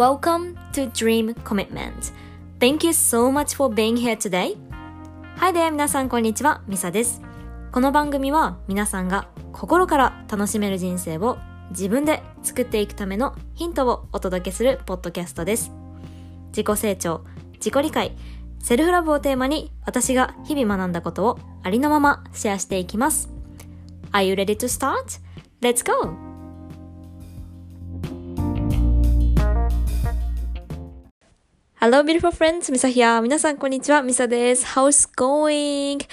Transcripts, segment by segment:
Welcome to Dream Commitment. Thank you so much for being here today. Hi there, 皆さんこんにちは、ミサです。この番組は皆さんが心から楽しめる人生を自分で作っていくためのヒントをお届けするポッドキャストです。自己成長、自己理解、セルフラブをテーマに私が日々学んだことをありのままシェアしていきます。Are you ready to start? Let's go! Hello, beautiful friends! ミサヒア。皆さん、こんにちは。ミサです。How's going?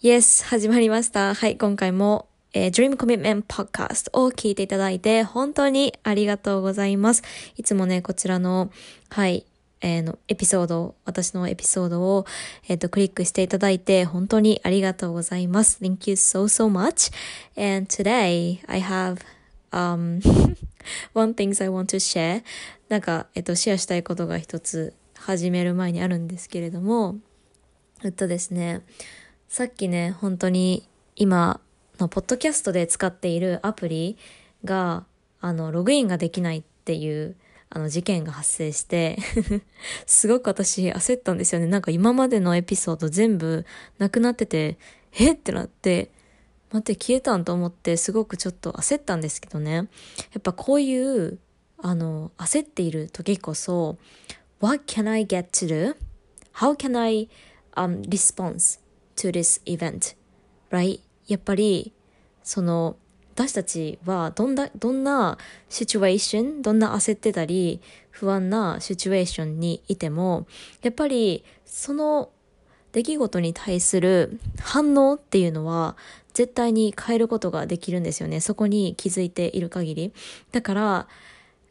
Yes, 始まりました。はい、今回も、えー Dream Commitment Podcast を聞いていただいて、本当にありがとうございます。いつもね、こちらの、はい、えーの、エピソード、私のエピソードを、えっ、と、クリックしていただいて、本当にありがとうございます。Thank you so, so much. And today, I have, um, one things I want to share. なんか、えっ、と、シェアしたいことが一つ始める前にあるんですけれども、えっとですね、さっきね、本当に今のポッドキャストで使っているアプリが、あの、ログインができないっていう、あの、事件が発生して、すごく私焦ったんですよね。なんか今までのエピソード全部なくなってて、えってなって、待って消えたんと思ってすごくちょっと焦ったんですけどね。やっぱこういう、あの、焦っている時こそ、What can I get to do? How can I、um, respond to this event? Right? やっぱり、その、私たちはどんな、どんなシチュエーション、どんな焦ってたり、不安なシチュエーションにいても、やっぱり、その出来事に対する反応っていうのは、絶対に変えることができるんですよね。そこに気づいている限り。だから、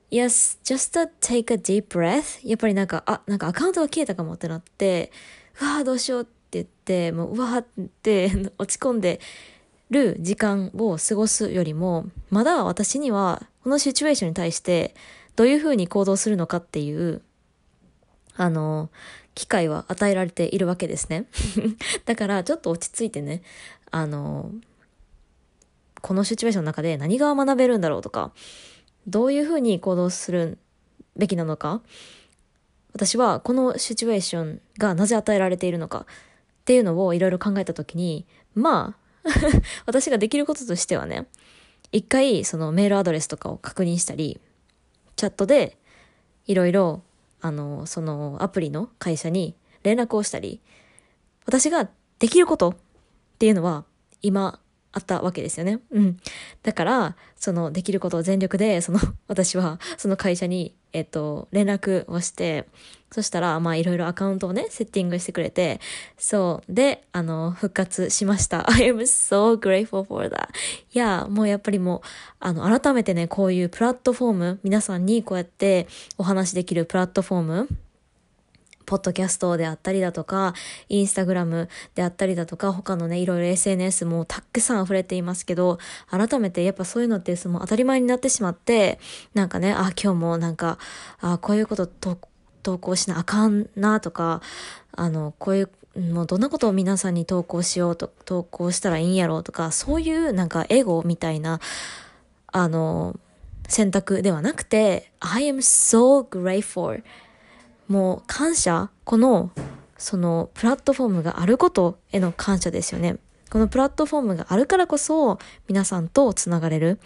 Yes, just take a deep breath. やっぱりなんか、あ、なんかアカウントが消えたかもってなって、うわーどうしようって言って、もううわーって 落ち込んでる時間を過ごすよりも、まだ私にはこのシチュエーションに対してどういう風に行動するのかっていう、あの、機会は与えられているわけですね。だからちょっと落ち着いてね、あの、このシチュエーションの中で何が学べるんだろうとか、どういうふうに行動するべきなのか私はこのシチュエーションがなぜ与えられているのかっていうのをいろいろ考えたときに、まあ、私ができることとしてはね、一回そのメールアドレスとかを確認したり、チャットでいろいろ、あの、そのアプリの会社に連絡をしたり、私ができることっていうのは今あったわけですよね。うん。だから、そのできることを全力で、その 私はその会社に、えっと、連絡をして、そしたら、まあいろいろアカウントをね、セッティングしてくれて、そう。で、あの、復活しました。I am so grateful for that. いや、もうやっぱりもう、あの、改めてね、こういうプラットフォーム、皆さんにこうやってお話しできるプラットフォーム、ポッドキャストであったりだとか、インスタグラムであったりだとか、他のね、いろいろ溢もたくさん溢れていますけど、改めてやっぱそういうのってその当たり前になってしまって、なんかね、あ、今日もなんか、あ、こういうことと投稿しなあかんなとか、あの、こういう、もうどんなことを皆さんに投稿しようと、投稿したらいいんやろうとか、そういうなんかエゴみたいな、あの、選択ではなくて、I am so grateful もう感謝この、そのプラットフォームがあることへの感謝ですよね。このプラットフォームがあるからこそ皆さんとつながれる。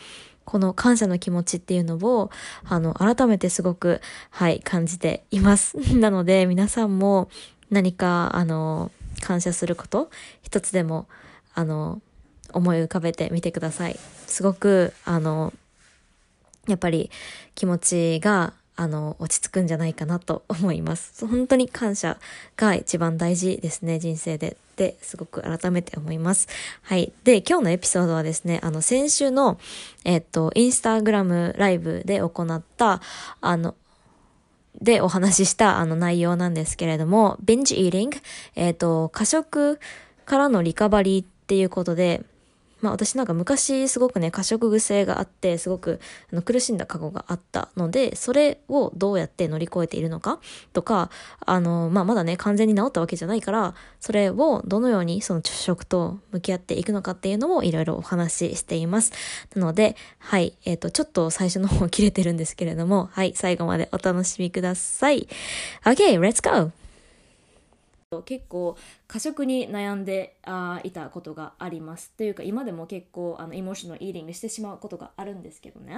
この感謝の気持ちっていうのを、あの、改めてすごく、はい、感じています。なので、皆さんも何か、あの、感謝すること、一つでも、あの、思い浮かべてみてください。すごく、あの、やっぱり気持ちが、あの、落ち着くんじゃないかなと思います。本当に感謝が一番大事ですね、人生で。って、すごく改めて思います。はい。で、今日のエピソードはですね、あの、先週の、えっと、インスタグラムライブで行った、あの、でお話ししたあの内容なんですけれども、binge eating、えっ、と、過食からのリカバリーっていうことで、まあ私なんか昔すごくね、過食癖があって、すごくあの苦しんだ過去があったので、それをどうやって乗り越えているのかとか、あの、まあまだね、完全に治ったわけじゃないから、それをどのようにその食と向き合っていくのかっていうのをいろいろお話ししています。なので、はい、えっ、ー、と、ちょっと最初の方切れてるんですけれども、はい、最後までお楽しみください。Okay, let's go! 結構過食に悩んであいたことがあります。というか今でも結構あのエモーショナルイーディングしてしまうことがあるんですけどね。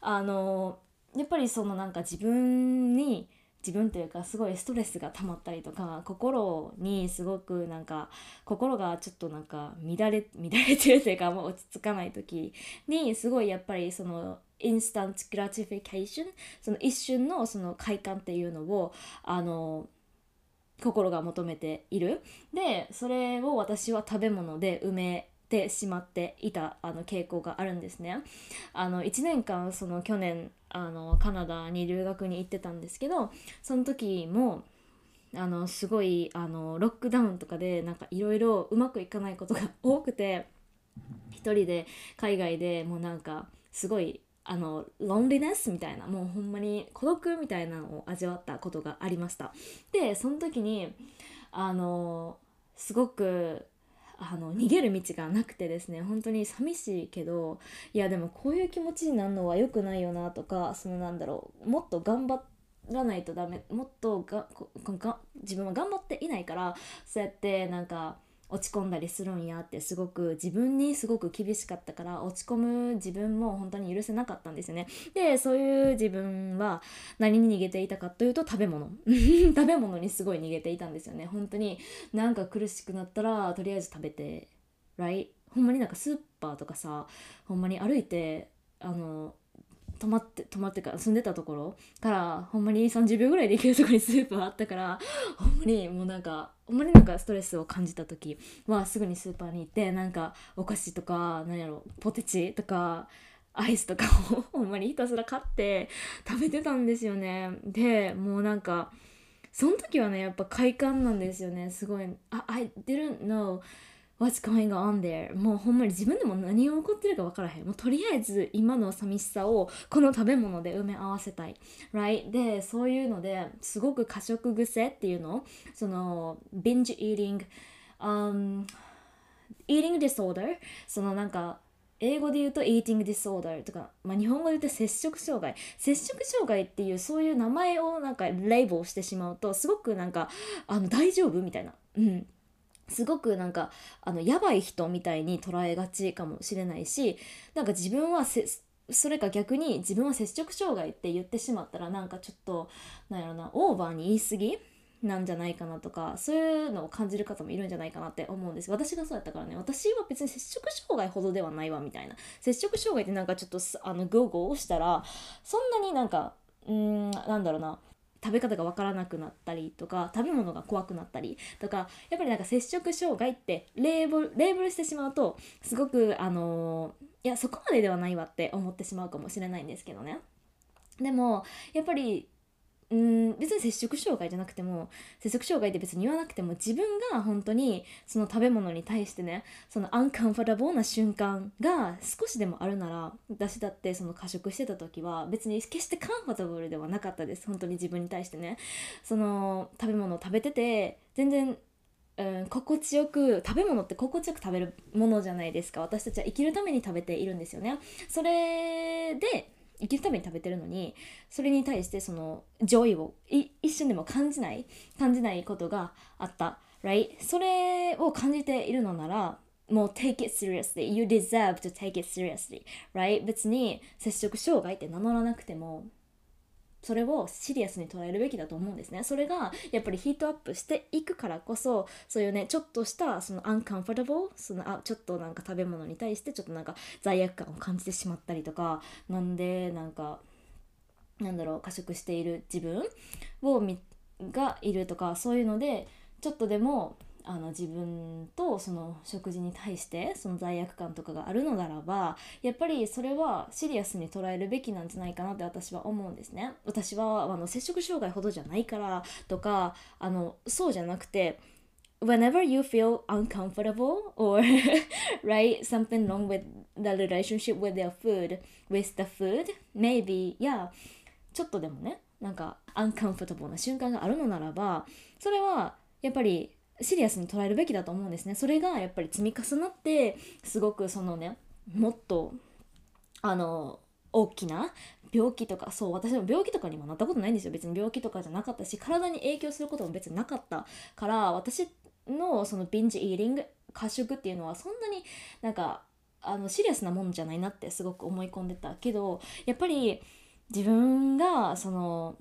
あのやっぱりそのなんか自分に自分というかすごいストレスが溜まったりとか心にすごくなんか心がちょっとなんか乱れ 乱れてるというかもう落ち着かない時にすごいやっぱりその instant gratification その一瞬のその快感っていうのをあの心が求めている。でそれを私は食べ物で埋めてしまっていたあの傾向があるんですね。あの1年間その去年あのカナダに留学に行ってたんですけどその時もあのすごいあのロックダウンとかでなんかいろいろうまくいかないことが多くて一人で海外でもうなんかすごいあのロンリネスみたいなもうほんまに孤独みたいなのを味わったことがありました。でその時にあのすごくあの逃げる道がなくてですね本当に寂しいけどいやでもこういう気持ちになるのは良くないよなとかそのなんだろうもっと頑張らないとダメもっとがが自分は頑張っていないからそうやってなんか落ち込んだりするんやってすごく自分にすごく厳しかったから落ち込む自分も本当に許せなかったんですよね。でそういう自分は何に逃げていたかというと食べ物。食べ物にすごい逃げていたんですよね。本当になんか苦しくなったらとりあえず食べて right ほんまになんかスーパーとかさほんまに歩いてあの泊まって泊まってから住んでたところからほんまに30秒ぐらいで行けるとこにスーパーあったから ほんまにもうなんかほんまになんかストレスを感じた時はすぐにスーパーに行ってなんかお菓子とか何やろポテチとかアイスとかを ほんまにひたすら買って食べてたんですよね。でもうなんかその時はねやっぱ快感なんですよね。すごい「I didn't know What's going on there? もうほんまに自分でも何が起こってるか分からへん。もうとりあえず今の寂しさをこの食べ物で埋め合わせたい。Right? で、そういうのですごく過食癖っていうの？その binge eating、um, eating disorder そのなんか英語で言うと eating disorder とか、まあ、日本語で言うと摂食障害摂食障害っていうそういう名前をなんかレイブルしてしまうとすごくなんかあの大丈夫みたいな、うん、すごくなんかあのやばい人みたいに捉えがちかもしれないしなんか自分はそれか逆に自分は摂食障害って言ってしまったらなんかちょっとなんやろなオーバーに言い過ぎ？なんじゃないかなとかそういうのを感じる方もいるんじゃないかなって思うんです。私がそうやったからね私は別に摂食障害ほどではないわみたいな。摂食障害ってなんかちょっとあのグーグーしたらそんなになんかうんなんだろうな。食べ方が分からなくなったりとか食べ物が怖くなったりとかやっぱりなんか摂食障害ってレーブルレーブルしてしまうとすごくあのいやそこまでではないわって思ってしまうかもしれないんですけどね。でもやっぱりうん別に摂食障害じゃなくても摂食障害って別に言わなくても自分が本当にその食べ物に対してねそのアンカンファタボーな瞬間が少しでもあるなら私だってその過食してた時は別に決してカンファタブルではなかったです。本当に自分に対してね。その食べ物を食べてて全然うん、心地よく食べ物って心地よく食べるものじゃないですか。私たちは生きるために食べているんですよね。それで生きるために食べてるのにそれに対してその上位を一瞬でも感じない感じないことがあった。Right? それを感じているのならもう take it seriously. You deserve to take it seriously. Right? 別に摂食障害って名乗らなくてもそれをシリアスに捉えるべきだと思うんですね。それがやっぱりヒートアップしていくからこそそういうねちょっとしたそのアンカンファタブルそのあちょっとなんか食べ物に対してちょっとなんか罪悪感を感じてしまったりとかなんでなんかなんだろう過食している自分をみがいるとかそういうのでちょっとでもあの自分とその食事に対してその罪悪感とかがあるのならばやっぱりそれはシリアスに捉えるべきなんじゃないかなって私は思うんですね。私はあの摂食障害ほどじゃないからとかあのそうじゃなくて whenever you feel uncomfortable or right something wrong with the relationship with your food with the food maybe yeah ちょっとでもねなんか uncomfortable な瞬間があるのならばそれはやっぱりシリアスに捉えるべきだと思うんですね。それがやっぱり積み重なってすごくそのねもっとあの大きな病気とかそう私も病気とかにもなったことないんですよ。別に病気とかじゃなかったし体に影響することも別になかったから私のそのビンジイーリング過食っていうのはそんなになんかあのシリアスなもんじゃないなってすごく思い込んでたけどやっぱり自分がその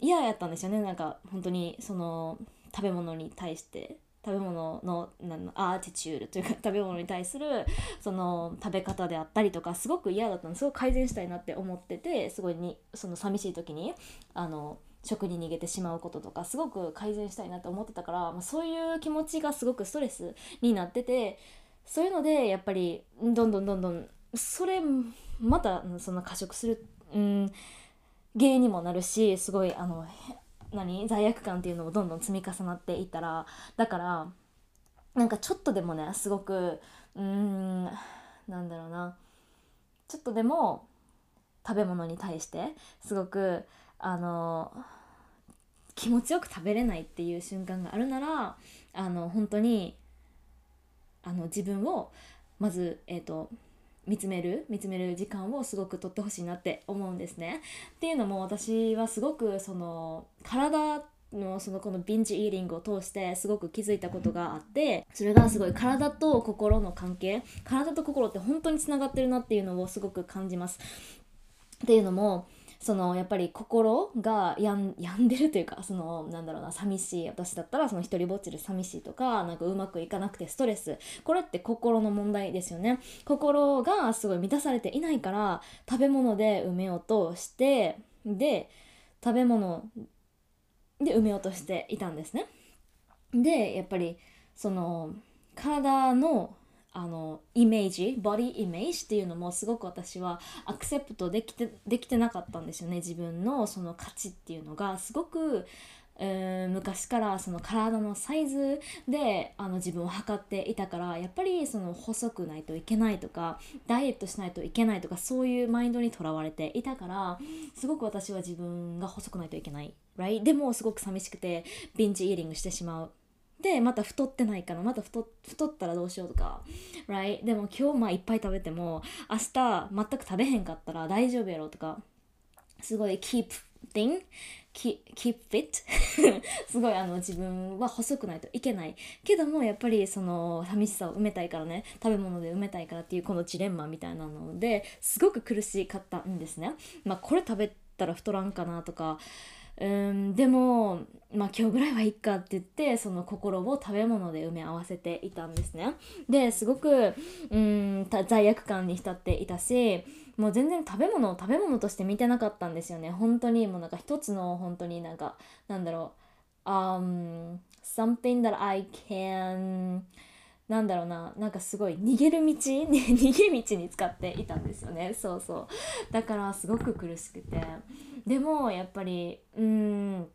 嫌やったんですよね。なんか本当にその食べ物に対して食べ物のアーティチュールというか食べ物に対するその食べ方であったりとかすごく嫌だったのすごく改善したいなって思っててすごいにその寂しい時にあの食に逃げてしまうこととかすごく改善したいなって思ってたから、まあ、そういう気持ちがすごくストレスになっててそういうのでやっぱりどんどんどんどんそれまたその過食する、うん、原因にもなるしすごいあの何？罪悪感っていうのもどんどん積み重なっていったらだからなんかちょっとでもねすごくうーんなんだろうな。ちょっとでも食べ物に対してすごくあの気持ちよく食べれないっていう瞬間があるならあの本当にあの自分をまず、えーと見つめる見つめる時間をすごくとってほしいなって思うんですね。っていうのも私はすごくその体のそのこのビンジイーリングを通してすごく気づいたことがあってそれがすごい体と心の関係体と心って本当につながってるなっていうのをすごく感じます。っていうのもそのやっぱり心が病んでるというかそのなんだろうな寂しい私だったらその一人ぼっちで寂しいとかなんかうまくいかなくてストレス。これって心の問題ですよね。心がすごい満たされていないから食べ物で埋めようとしてで食べ物で埋めようとしていたんですね。でやっぱりその体のあのイメージボディイメージっていうのもすごく私はアクセプトできてできてなかったんですよね。自分のその価値っていうのが。すごく、えー、昔からその体のサイズであの自分を測っていたからやっぱりその細くないといけないとかダイエットしないといけないとかそういうマインドにとらわれていたからすごく私は自分が細くないといけない、right? でもすごく寂しくてビンチイーリングしてしまう。でまた太ってないかなまた太太ったらどうしようとか、right? でも今日まあいっぱい食べても明日全く食べへんかったら大丈夫やろとかすごい keep thing keep, keep fit すごいあの自分は細くないといけない。けどもやっぱりその寂しさを埋めたいからね食べ物で埋めたいからっていうこのジレンマみたいなのですごく苦しかったんですね。まあこれ食べたら太らんかなとかうんでも、まあ、今日ぐらいはいっかって言ってその心を食べ物で埋め合わせていたんですね。ですごくうん罪悪感に浸っていたしもう全然食べ物を食べ物として見てなかったんですよね。本当にもうなんか一つの本当になんかなんだろう、um, something that I can なんだろうななんかすごい逃げる道 逃げ道に使っていたんですよね。そうそう。だからすごく苦しくて。でもやっぱりうん。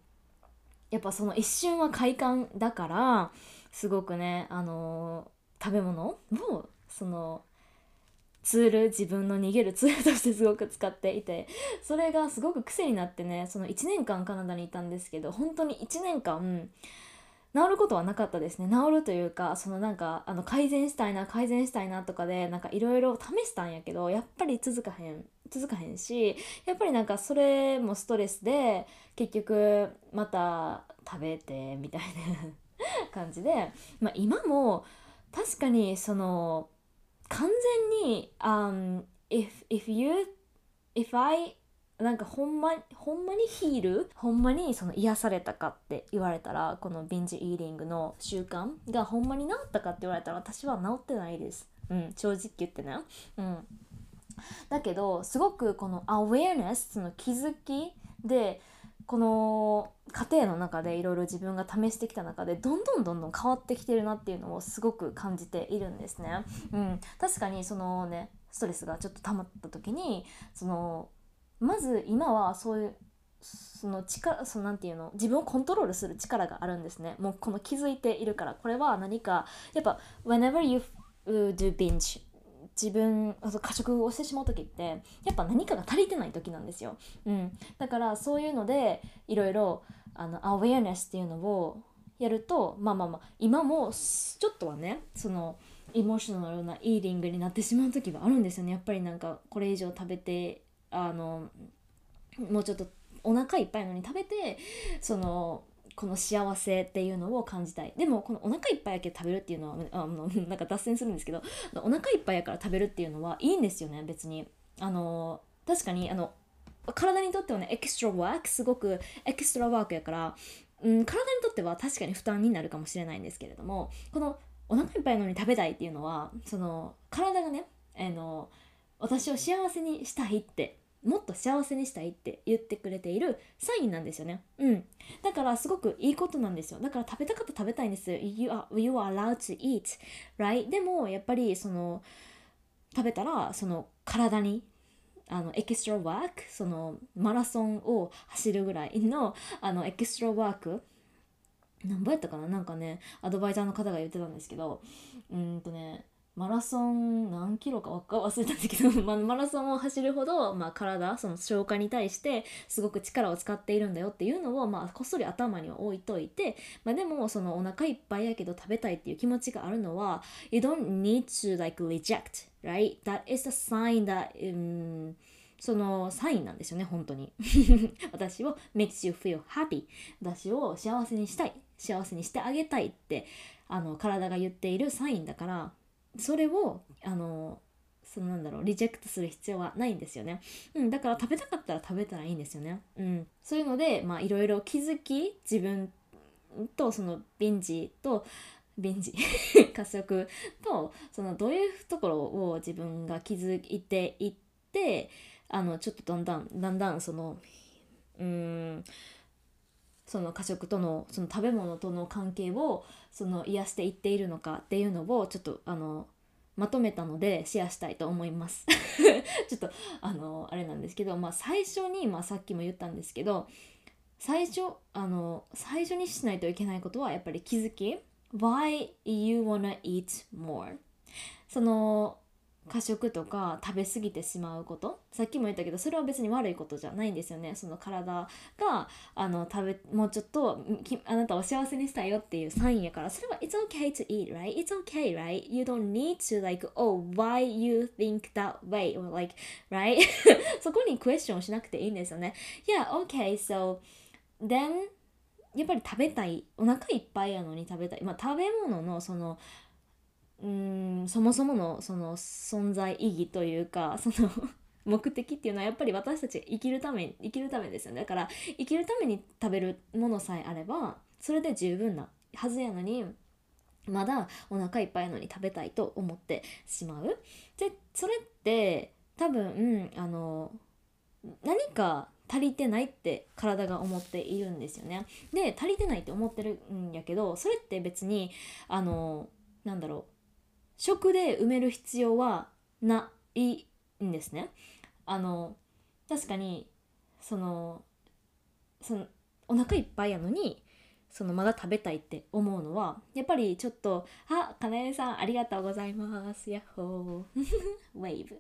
やっぱその一瞬は快感だからすごくねあの食べ物？をそのツール？自分の逃げるツールとしてすごく使っていてそれがすごく癖になってねその1年間カナダにいたんですけど本当に1年間治ることはなかったですね。治るというかそのなんかあの改善したいな改善したいなとかでなんかいろいろ試したんやけどやっぱり続かへん。続かへんしやっぱりなんかそれもストレスで結局また食べてみたいな感じで、まあ、今も確かにその完全に、um, if, if you if I なんかほんまにほんまにヒールほんまにその癒されたかって言われたらこのビンジイーリングの習慣がほんまに治ったかって言われたら私は治ってないです。うん、正直言ってね。うん。だけどすごくこのアウェアネスその気づきでこの過程の中でいろいろ自分が試してきた中でどんどんどんどん変わってきてるなっていうのをすごく感じているんですね。うん、確かにそのねストレスがちょっと溜まった時にそのまず今はそういうその力そのなていうの自分をコントロールする力があるんですねもうこの気づいているからこれは何かやっぱ whenever you do binge 自分過食をしてしまう時ってやっぱ何かが足りてない時なんですよ、うん、だからそういうのでいろいろあのアウェアネスっていうのをやるとまあまあまあ今もちょっとはねそのエモーショナルなイーリングになってしまう時はあるんですよね。やっぱりなんかこれ以上食べてあのもうちょっとお腹いっぱいのに食べてそのこの幸せっていうのを感じたい。でもこのお腹いっぱいやけど食べるっていうのはあの なんか脱線するんですけどお腹いっぱいやから食べるっていうのはいいんですよね別に。あの確かにあの体にとってはねエクストラワークすごくエクストラワークやから、うん、体にとっては確かに負担になるかもしれないんですけれどもこのお腹いっぱいのに食べたいっていうのはその体がねあの私を幸せにしたいってもっと幸せにしたいって言ってくれているサインなんですよね。うん。だからすごくいいことなんですよ。だから食べたかったら食べたいんです。You are, you are allowed to eat, right? でもやっぱりその食べたらその体にあのエキストラワークそのマラソンを走るぐらいのあのエキストラワーク何倍やったかな？なんかねアドバイザーの方が言ってたんですけどうんとねマラソン何キロか忘れたんですけど、ま、マラソンを走るほど、まあ、体その消化に対してすごく力を使っているんだよっていうのを、まあ、こっそり頭には置いといて、まあ、でもそのお腹いっぱいやけど食べたいっていう気持ちがあるのは You don't need to like reject right? That is a sign that、um, そのサインなんですよね本当に。私を makes you feel happy. 私を幸せにしたい。幸せにしてあげたいってあの体が言っているサインだから。それをあのそのなんだろうリジェクトする必要はないんですよね、うん、だから食べたかったら食べたらいいんですよね、うん、そういうのでまあいろいろ気づき自分とそのビンジとビンジ 過食とそのどういうところを自分が気づいていってあのちょっとだんだんだんだんそのうんその過食とのその食べ物との関係をその癒していっているのかっていうのをちょっとあのまとめたのでシェアしたいと思います。ちょっとあのあれなんですけど、まあ、最初に、まあ、さっきも言ったんですけど最初あの最初にしないといけないことはやっぱり気づき。Why you wanna eat more? その過食とか食べ過ぎてしまうこと。さっきも言ったけどそれは別に悪いことじゃないんですよね。その体があの食べもうちょっとあなたを幸せにしたいよっていうサインやから。それは It's okay to eat right? It's okay right? You don't need to like oh why you think that way? or like right? そこにクエスチョンしなくていいんですよね。Yeah okay so then やっぱり食べたい。お腹いっぱいやのに食べたい。まあ食べ物のそのうんそもそものその存在意義というか その目的っていうのはやっぱり私たち生きるため生きるためですよね。だから生きるために食べるものさえあればそれで十分なはずやのにまだお腹いっぱいのに食べたいと思ってしまう。でそれって多分あの何か足りてないって体が思っているんですよね。で足りてないって思ってるんやけどそれって別にあのなんだろう食で埋める必要はないんですね。あの確かにそのそのお腹いっぱいやのにそのまだ食べたいって思うのはやっぱりちょっと「あかなえさんありがとうございます。ヤッホー。ウェーブ」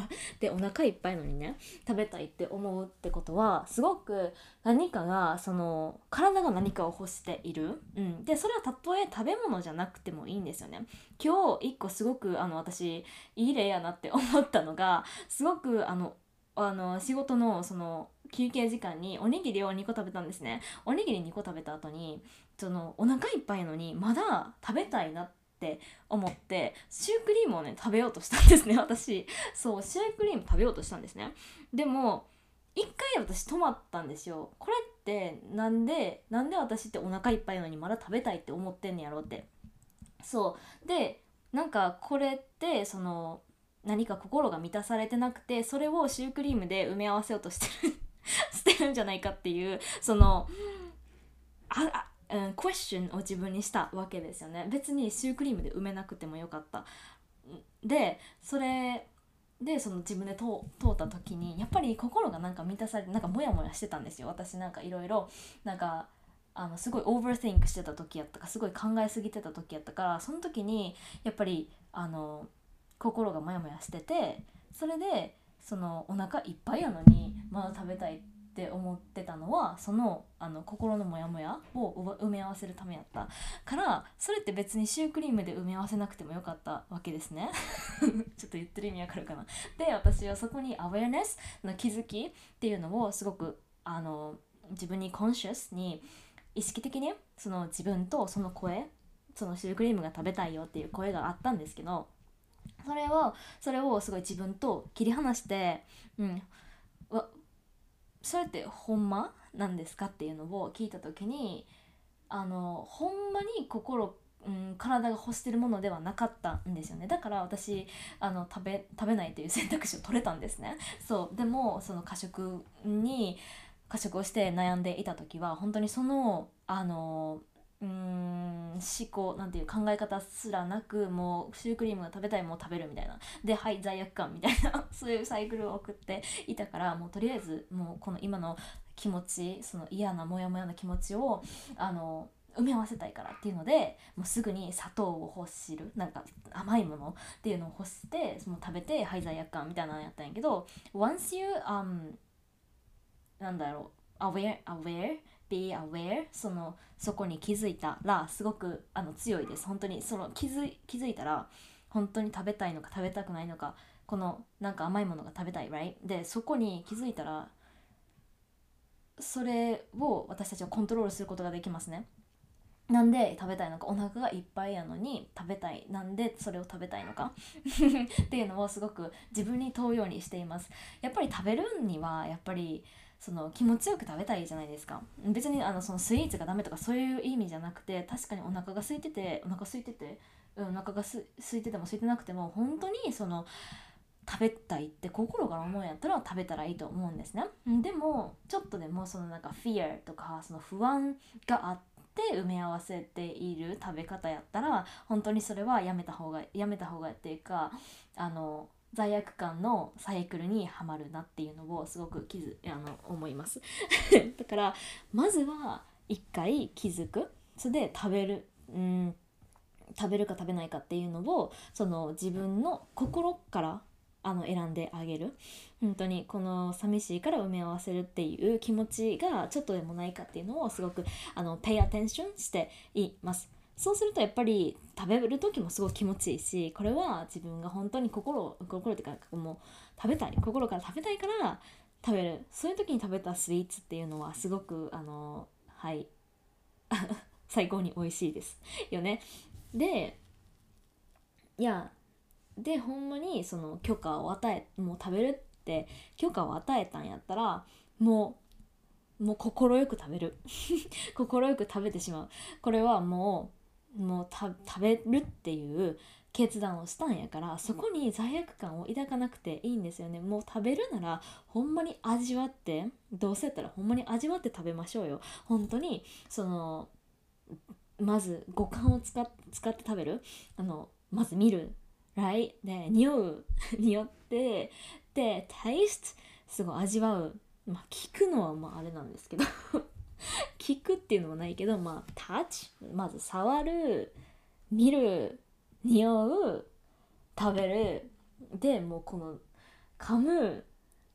でお腹いっぱいのにね食べたいって思うってことはすごく何かがその体が何かを欲している、うん、でそれはたとえ食べ物じゃなくてもいいんですよね。今日一個すごくあの私いい例やなって思ったのがすごくあのあの仕事のその休憩時間におにぎりを2個食べたんですね。おにぎり2個食べた後にそのお腹いっぱいのにまだ食べたいなって思ってシュークリームをね食べようとしたんですね。私。そうシュークリーム食べようとしたんですね。でも一回私止まったんですよ。これってなんでなんで私ってお腹いっぱいのにまだ食べたいって思ってんねやろうって。そう。でなんかこれってその何か心が満たされてなくてそれをシュークリームで埋め合わせようとしてる。してるんじゃないかっていうそのああ、うん、クエスチョンを自分にしたわけですよね。別にシュークリームで埋めなくてもよかった。でそれでその自分で通通った時にやっぱり心がなんか満たされてなんかモヤモヤしてたんですよ。私なんかいろいろなんかあのすごいオーバー think してた時やったかすごい考えすぎてた時やったからその時にやっぱりあの心がモヤモヤしててそれでそのお腹いっぱいやのにまだ食べたいって思ってたのはそのあの心のモヤモヤを埋め合わせるためやった。からそれって別にシュークリームで埋め合わせなくてもよかったわけですね。ちょっと言ってる意味わかるかな。で私はそこにアウェアネスの気づきっていうのをすごくあの自分にコンシャスに意識的にその自分とその声そのシュークリームが食べたいよっていう声があったんですけどそれをそれをすごい自分と切り離してうんわそれってほんまなんですかっていうのを聞いた時にあのほんまに心うん、体が欲してるものではなかったんですよね。だから私あの食べ食べないという選択肢を取れたんですね。そうでもその過食に過食をして悩んでいた時は本当にそのあのうん思考なんていう考え方すらなくもうシュークリームが食べたいもう食べるみたいな。ではい罪悪感みたいな。そういうサイクルを送っていたからもうとりあえずもうこの今の気持ちその嫌なモヤモヤな気持ちをあの埋め合わせたいからっていうのでもうすぐに砂糖を欲しるなんか甘いものっていうのを欲してその食べてはい罪悪感みたいなのやったんやけど once you、um, なんだろう aware aware be aware そのそこに気づいたらすごくあの強いです。本当にその気づ気づいたら本当に食べたいのか食べたくないのかこのなんか甘いものが食べたい right でそこに気づいたらそれを私たちはコントロールすることができますね。なんで食べたいのかお腹がいっぱいやのに食べたい。なんでそれを食べたいのか？っていうのをすごく自分に問うようにしています。やっぱり食べるにはやっぱりその気持ちよく食べたいじゃないですか。別にあのそのスイーツがダメとかそういう意味じゃなくて確かにお腹が空いててお腹空いてて、うん、お腹がす空いてても空いてなくても本当にその食べたいって心から思うんやったら食べたらいいと思うんですね。でもちょっとでもそのなんか fear とかその不安があって埋め合わせている食べ方やったら本当にそれはやめた方がやめた方がっていうかあの罪悪感のサイクルにはまるなっていうのをすごく気づあの思います。だからまずは一回気づく。それで食べる。うん。食べるか食べないかっていうのをその自分の心からあの選んであげる。本当にこの寂しいから埋め合わせるっていう気持ちがちょっとでもないかっていうのをすごくあの pay attention しています。そうするとやっぱり食べる時もすごい気持ちいいしこれは自分が本当に心心っていうかもう食べたい心から食べたいから食べる。そういう時に食べたスイーツっていうのはすごくあのはい最高に美味しいですよね。でいやでほんまにその許可を与えもう食べるって許可を与えたんやったらもうもう快く食べる。快く食べてしまう。これはもうもう食べるっていう決断をしたんやからそこに罪悪感を抱かなくていいんですよね。もう食べるならほんまに味わってどうせやったらほんまに味わって食べましょうよ。本当にそのまず五感を使っ使って食べる。あのまず見る。right で匂う。匂ってで taste すごい味わう。まあ聞くのはまああれなんですけど 聞くっていうのもないけどまあタッチまず触る見る匂う食べる。でもうこの噛む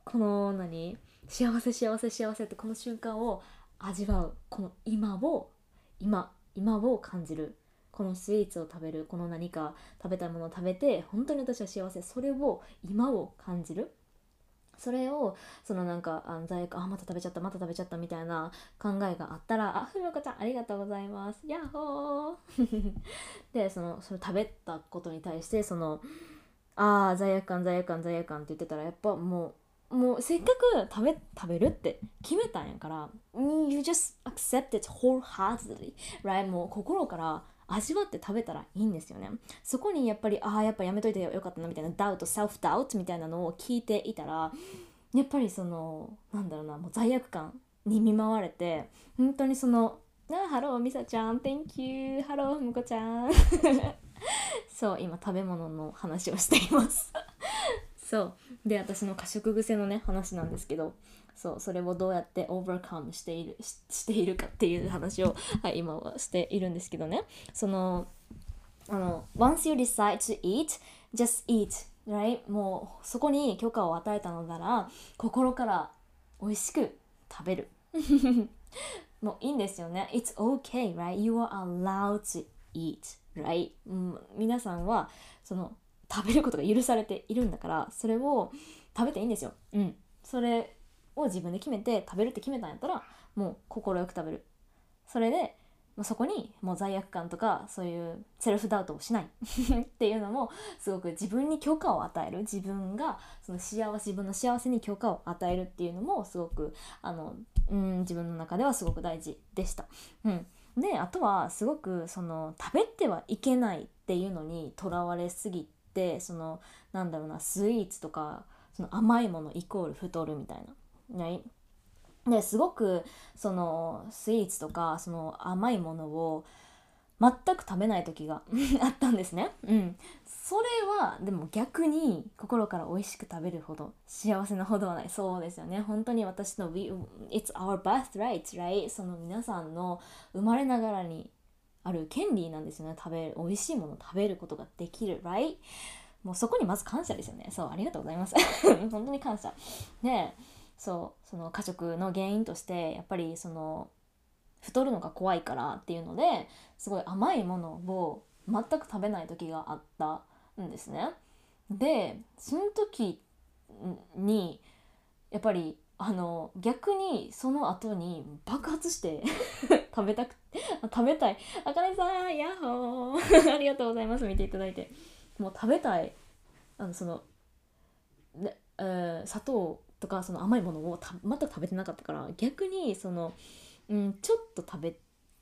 この何？幸せ幸せ幸せってこの瞬間を味わう。この今を今今を感じる。このスイーツを食べる。この何か食べたいものを食べて本当に私は幸せ。それを今を感じる。それをそのなんかあの罪悪あまた食べちゃったまた食べちゃったみたいな考えがあったら「あふみこちゃんありがとうございますヤッホー! 」でそのそれ食べたことに対してその「ああ罪悪感罪悪感罪悪感」って言ってたらやっぱもうもうせっかく食べ食べるって決めたんやから You just accept it wholeheartedly right もう心から味わって食べたらいいんですよね。そこにやっぱりああやっぱやめといてよかったなみたいなダウトセルフダウトみたいなのを聞いていたらやっぱりそのなんだろうなもう罪悪感に見舞われて本当にその「あハローミサちゃん Thank you ハロームコちゃん」そう今食べ物の話をしています。そう。で私の過食癖のね話なんですけど。そうそれをどうやってオーバーカムしているししているかっていう話を、はい、今はしているんですけどね。そのあの Once you decide to eat just eat right? もうそこに許可を与えたのなら心から美味しく食べる。もういいんですよね。It's okay right? You are allowed to eat right、うん、皆さんはその食べることが許されているんだからそれを食べていいんですよ。うん、それを自分で決めて食べるって決めたんやったらもう快く食べる。それで、そこにもう罪悪感とかそういうセルフダウトをしない っていうのもすごく自分に許可を与える自分がその幸せ自分の幸せに許可を与えるっていうのもすごくあの、うん、自分の中ではすごく大事でした。うん、であとはすごくその食べてはいけないっていうのにとらわれすぎてそのなんだろうなスイーツとかその甘いものイコール太るみたいな。ね、ですごくそのスイーツとかその甘いものを全く食べない時が あったんですね。うん。それはでも逆に心から美味しく食べるほど幸せなほどはない。そうですよね。本当に私の It's our birthright, right? その皆さんの生まれながらにある権利なんですよね。食べる、美味しいものを食べることができる、right? もうそこにまず感謝ですよね。そう、ありがとうございます。本当に感謝。で、そうその過食の原因としてやっぱりその太るのが怖いからっていうのですごい甘いものを全く食べない時があったんですね。でその時にやっぱりあの逆にその後に爆発して 食べたく食べたい。あかねさんヤッホー。ありがとうございます。見ていただいて。もう食べたい。あのその、ねえー、砂糖とかその甘いものを全く食べてなかったから逆にその、うん、ちょっと食べ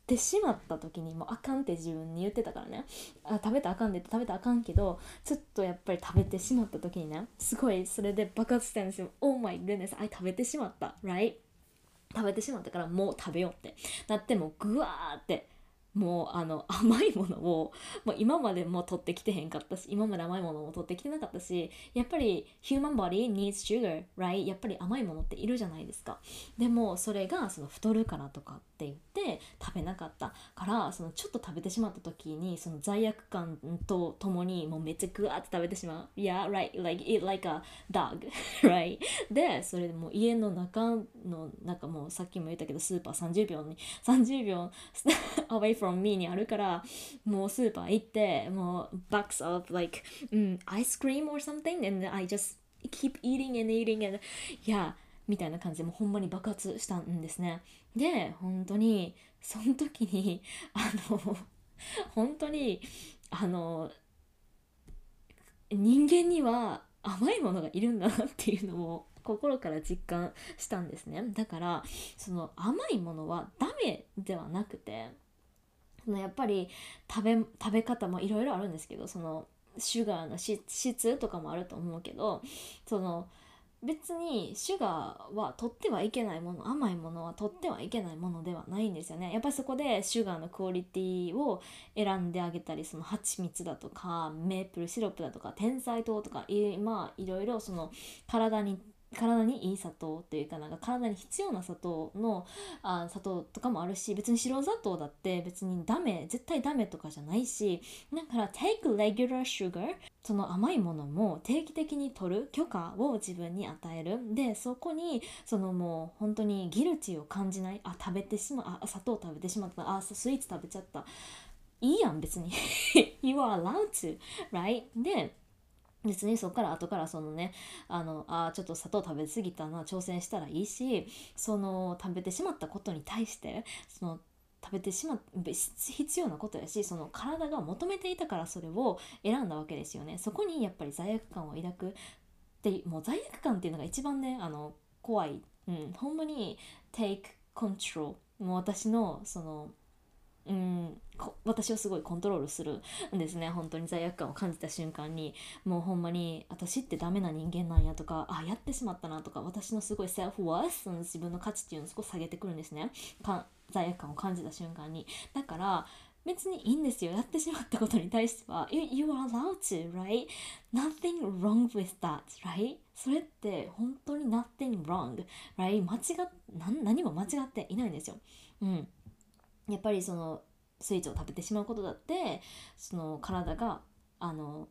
てしまった時にもうあかんって自分に言ってたからね。あ食べたあかんでって食べたあかんけどちょっとやっぱり食べてしまった時にねすごいそれで爆発したんですよ。Oh my goodness あ食べてしまった。Right? 食べてしまったからもう食べようって。なってもうぐわーってもうあの甘いものをもう今までも取ってきてへんかったし今まで甘いものも取ってきてなかったしやっぱり human body needs sugar right? やっぱり甘いものっているじゃないですか。でもそれがその太るからとかって言って食べなかったからそのちょっと食べてしまった時にその罪悪感とともにもうめっちゃグワーって食べてしまう。Yeah right? Like eat like a dog right? でそれでもう家の中のなんかもうさっきも言ったけどスーパー30秒に30秒 away from from me にあるからもうスーパー行ってもう box of like、うん、ice cream or something and I just keep eating and eating and yeah みたいな感じでもうほんまに爆発したんですね。で本当にその時に あの本当にあの人間には甘いものがいるんだなっていうのを心から実感したんですね。だからその甘いものはダメではなくてそのやっぱり食べ食べ方もいろいろあるんですけどそのシュガーの質とかもあると思うけどその別にシュガーは取ってはいけないもの甘いものは取ってはいけないものではないんですよね。やっぱりそこでシュガーのクオリティを選んであげたりその蜂蜜だとかメープルシロップだとか天才糖とかまあいろいろその体に体にいい砂糖っていうかなんか体に必要な砂糖のあ砂糖とかもあるし別に白砂糖だって別にダメ絶対ダメとかじゃないしだから take regular sugar その甘いものも定期的に取る許可を自分に与える。でそこにそのもう本当にギルティを感じないあ食べてしまあ砂糖食べてしまったあスイーツ食べちゃった。いいやん別に。You are allowed to right? で別にそこから後からそのねあのあちょっと砂糖食べ過ぎたな挑戦したらいいしその食べてしまったことに対してその食べてしま必要なことやしその体が求めていたからそれを選んだわけですよね。そこにやっぱり罪悪感を抱く。ってもう罪悪感っていうのが一番ねあの怖い、うん、ほんまに take control もう私のそのうん。私をすごいコントロールするんですね本当に罪悪感を感じた瞬間にもうほんまに私ってダメな人間なんやとかあやってしまったなとか私のすごいセルフワース自分の価値っていうのをすごい下げてくるんですね。か罪悪感を感じた瞬間に。だから別にいいんですよ。やってしまったことに対しては you, you are allowed to right? Nothing wrong with that right? それって本当に nothing wrong right? 間違っ何何も間違っていないんですよ。うん。やっぱりそのスイーツを食べてしまうことだってその体があの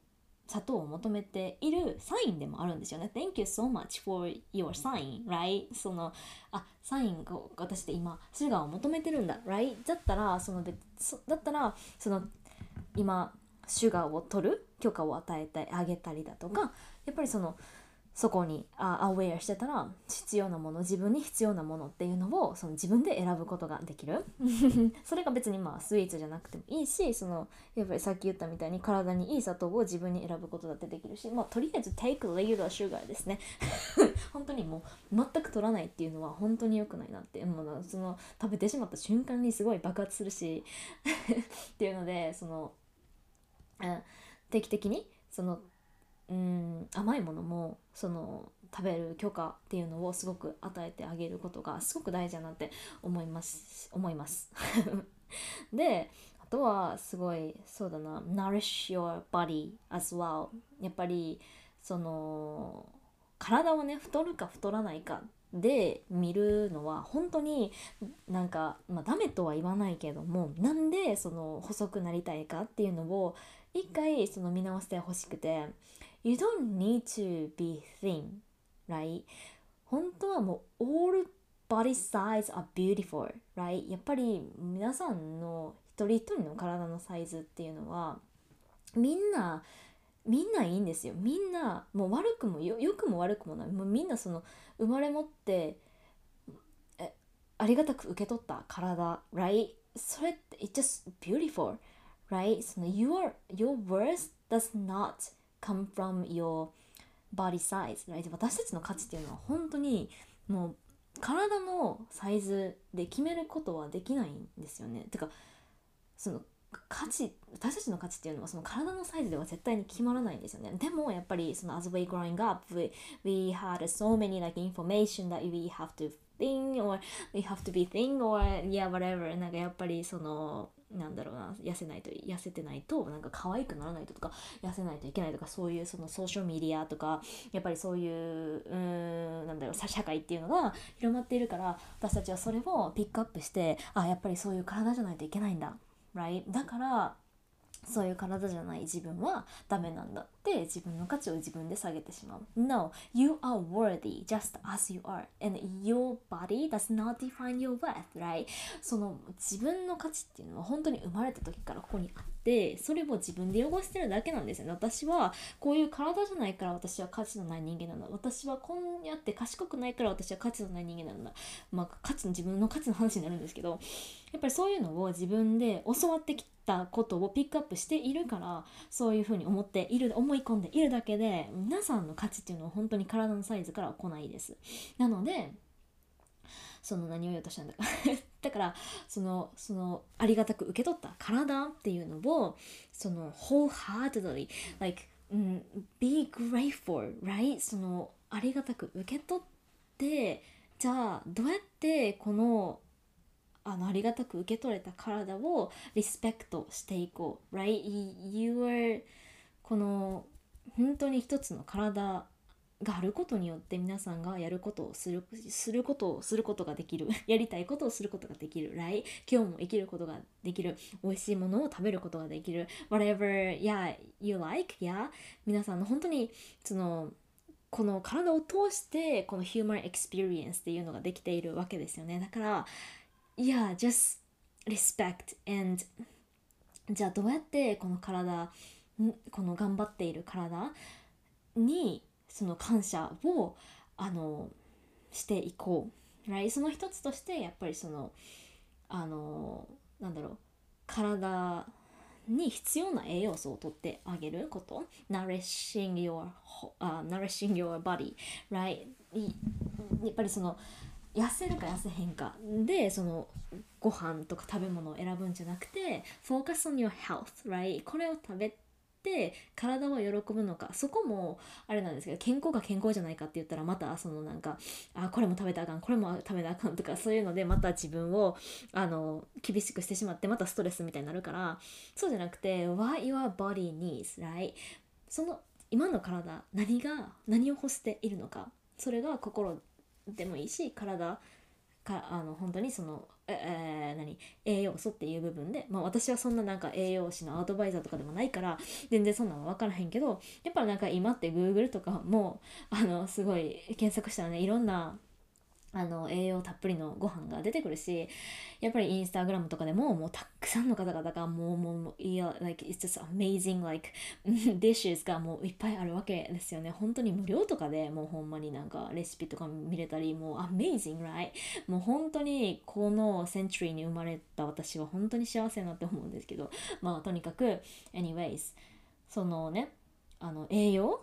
砂糖を求めているサインでもあるんですよね。Thank you so much for your sign, right? その、あ、サインが私で今、シュガーを求めてるんだ、right? だったら、その、だったら、その、今、シュガーを取る許可を与えてあげたりだとか、やっぱりその、そこにあアウェアしてたら必要なもの自分に必要なものっていうのをその自分で選ぶことができる。それが別にまあスイーツじゃなくてもいいしそのやっぱりさっき言ったみたいに体にいい砂糖を自分に選ぶことだってできるしまあとりあえず take regular sugar ですね。本当にもう全く取らないっていうのは本当に良くないなって。もうその食べてしまった瞬間にすごい爆発するし っていうのでその、定期的にそのうん甘いものもその食べる許可っていうのをすごく与えてあげることがすごく大事だなって思います思います。であとはすごいそうだな nourish your body as well やっぱりその体をね太るか太らないかで見るのは本当になんか、まあ、ダメとは言わないけどもなんでその細くなりたいかっていうのを一回その見直してほしくて。You don't need to be thin, right? 本当はもう all body size are beautiful, right? やっぱり皆さんの一人一人の体のサイズっていうのはみんなみんないいんですよみんなもう悪くもよくも悪くもないもうみんなその生まれ持ってえありがたく受け取った体 right それって it's just beautiful right その your your worth does not come from your body size、right? 私たちの価値っていうのは本当にもう体のサイズで決めることはできないんですよね。てかその価値私たちの価値っていうのはその体のサイズでは絶対に決まらないんですよね。でもやっぱりその as we growing up we, we had so many like information that we have to think or we have to be thin or yeah whatever なんかやっぱりそのなんだろうな痩せないと痩せてないとなんか可愛くならないととか痩せないといけないとかそういうそのソーシャルメディアとかやっぱりそういううんなんだろう社会っていうのが広まっているから私たちはそれをピックアップしてあやっぱりそういう体じゃないといけないんだ、right? だからそういう体じゃない自分はダメなんだて自分の価値を自分で下げてしまう。No, you are worthy just as you are and your body does not define your worth, right? その自分の価値っていうのは本当に生まれた時からここにあってそれを自分で汚してるだけなんですよね。私はこういう体じゃないから私は価値のない人間なんだ。私はこうやって賢くないから私は価値のない人間なんだ。まあ価値の自分の価値の話になるんですけどやっぱりそういうのを自分で教わってきたことをピックアップしているからそういうふうに思っている思い込んでいるだけで皆さんの価値っていうのは本当に体のサイズからは来ないです。なのでその何を言おうとしたんだか。だからそのそのありがたく受け取った体っていうのをその wholeheartedly like、um, be grateful right? そのありがたく受け取ってじゃあどうやってこのあのありがたく受け取れた体をリスペクトしていこう。Right? You are この本当に一つの体があることによって皆さんがやることをするすることをすることができる やりたいことをすることができる right 今日も生きることができる美味しいものを食べることができる whatever yeah you like yeah 皆さんの本当にそのこの体を通してこの human experience っていうのができているわけですよね。だから yeah just respect and じゃあどうやってこの体この頑張っている体にその感謝をあのしていこう、right? その一つとしてやっぱりそのあのなんだろう体に必要な栄養素を取ってあげること。Nourishing your,、uh, nourishing your body right やっぱりその痩せるか痩せへんか。でそのご飯とか食べ物を選ぶんじゃなくて focus on your health right これを食べって体は喜ぶのかそこもあれなんですけど健康が健康じゃないかって言ったらまたそのなんかあこれも食べたあかんこれも食べたあかんとかそういうのでまた自分をあの厳しくしてしまってまたストレスみたいになるからそうじゃなくて What your body needs right? その今の体何が何を欲しているのかそれが心でもいいし体かあの本当にそのえー、何栄養素っていう部分で、まあ、私はそんななんか栄養士のアドバイザーとかでもないから全然そんなの分からへんけどやっぱなんか今って Google とかもあのすごい検索したらねいろんなあの栄養たっぷりのご飯が出てくるしやっぱりインスタグラムとかでももうたくさんの方々がもうもういや like it's just amazing like dishes がもういっぱいあるわけですよね。本当に無料とかでもうほんまになんかレシピとか見れたりもう amazing right? もう本当にこのセンチュリーに生まれた私は本当に幸せなって思うんですけど。まあとにかく anyways そのねあの栄養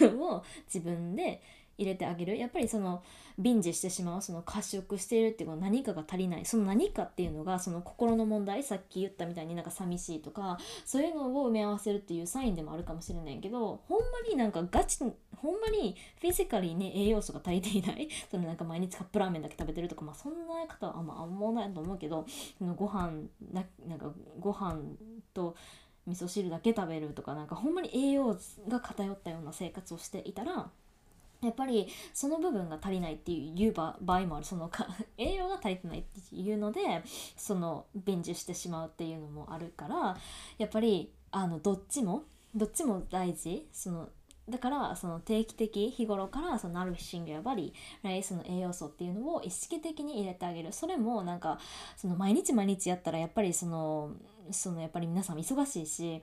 を自分で入れてあげる。やっぱりそのビンジしてしまうその過食しているっていうのは何かが足りない。その何かっていうのがその心の問題。さっき言ったみたいになんか寂しいとかそういうのを埋め合わせるっていうサインでもあるかもしれないけどほんまになんかガチほんまにフィジカルにね栄養素が足りていない。そのなんか毎日カップラーメンだけ食べてるとかまあそんな方はあんまあんまないと思うけどそのご飯ななんかご飯と味噌汁だけ食べるとかなんかほんまに栄養が偏ったような生活をしていたらやっぱりその部分が足りないっていう場合もある。その 栄養が足りてないっていうのでその便乗してしまうっていうのもあるからやっぱりあのどっちもどっちも大事。そのだからその定期的日頃からそのナルシングやバリーその栄養素っていうのを意識的に入れてあげる。それもなんかその毎日毎日やったらやっぱりそのそのやっぱり皆さん忙しいし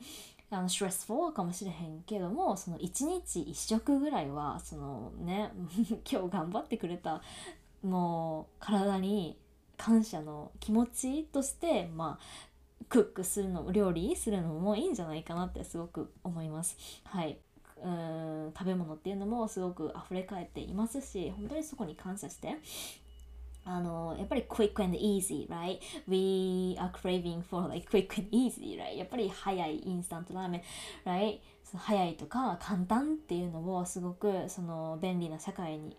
あのストレスフォーかもしれへんけどもその1日1食ぐらいはそのね 今日頑張ってくれたもう体に感謝の気持ちとしてまあクックするの料理するのもいいんじゃないかなってすごく思います。はいうん食べ物っていうのもすごく溢れ返っていますし本当にそこに感謝してあのやっぱり quick and easy, right? We are craving for like quick and easy, right? やっぱり早いインスタントラーメン、right? 早いとか簡単っていうのをすごくその便利な社会に,、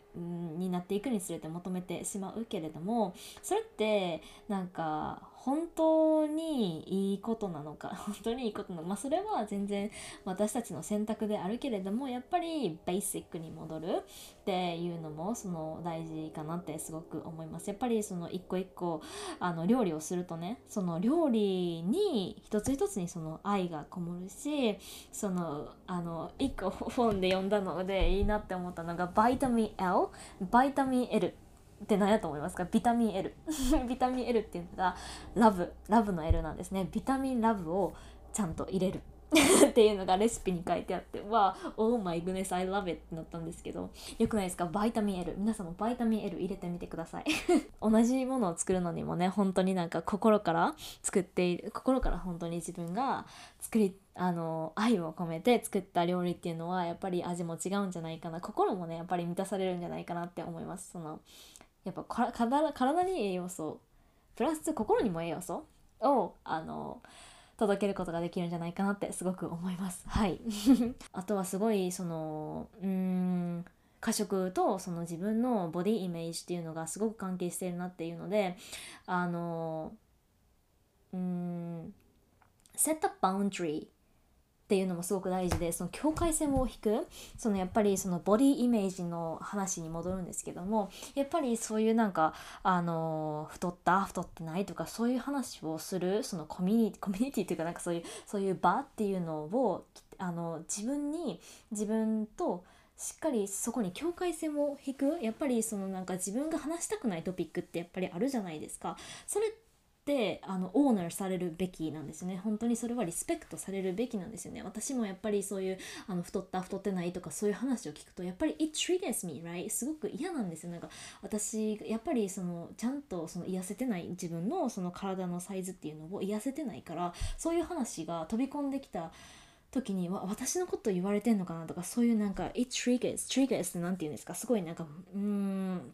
になっていくにつれて求めてしまうけれどもそれってなんか本当にいいことなのか 本当にいいことなのか。まあそれは全然私たちの選択であるけれどもやっぱりベーシックに戻るっていうのもその大事かなってすごく思います。やっぱりその一個一個あの料理をするとねその料理に一つ一つにその愛がこもるしそのあの一個本で読んだのでいいなって思ったのがバイタミン L バイタミン L って何やと思いますか？ビタミン L ビタミン L っていうのがラブ。ラブの L なんですね。ビタミンラブをちゃんと入れる。っていうのがレシピに書いてあってわあ Oh my goodness I love it ってなったんですけどよくないですか？バイタミン L 皆さんもバイタミン L 入れてみてください。同じものを作るのにもね本当になんか心から作っている心から本当に自分が作りあの愛を込めて作った料理っていうのはやっぱり味も違うんじゃないかな。心もねやっぱり満たされるんじゃないかなって思います。そのやっぱ体体に栄養素プラス心にも栄養素をあの届けることができるんじゃないかなってすごく思います。はい あとはすごいそのうん過食とその自分のボディイメージっていうのがすごく関係しているなっていうのであのうん set a boundary っていうのもすごく大事でその境界線を引くそのやっぱりそのボディイメージの話に戻るんですけどもやっぱりそういうなんかあの太った太ってないとかそういう話をするそのコミュニティコミュニティっていうかなんかそういうそういう場っていうのをあの自分に自分としっかりそこに境界線を引くやっぱりそのなんか自分が話したくないトピックってやっぱりあるじゃないですか。それっってあのオーナーされるべきなんですよね。本当にそれはリスペクトされるべきなんですよね。私もやっぱりそういうあの太った太ってないとかそういう話を聞くとやっぱり it triggers me right? すごく嫌なんですよ。なんか私やっぱりそのちゃんとその癒せてない自分のその体のサイズっていうのを癒せてないからそういう話が飛び込んできた時には私のこと言われてんのかなとかそういうなんか it triggers triggers って何て言うんですか？すごいなんかうーん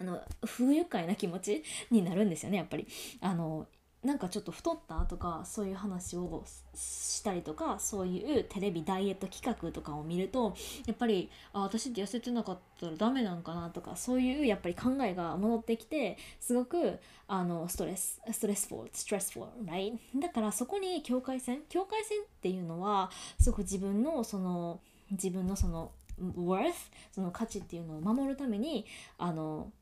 あの不愉快な気持ちになるんですよねやっぱり。あのなんかちょっと太ったとかそういう話をしたりとかそういうテレビダイエット企画とかを見るとやっぱりあ私って痩せてなかったらダメなんかなとかそういうやっぱり考えが戻ってきてすごくあのストレスストレスフォーストレスフォー right? だからそこに境界線境界線っていうのはすごく自分のその自分のその worth その価値っていうのを守るためにあの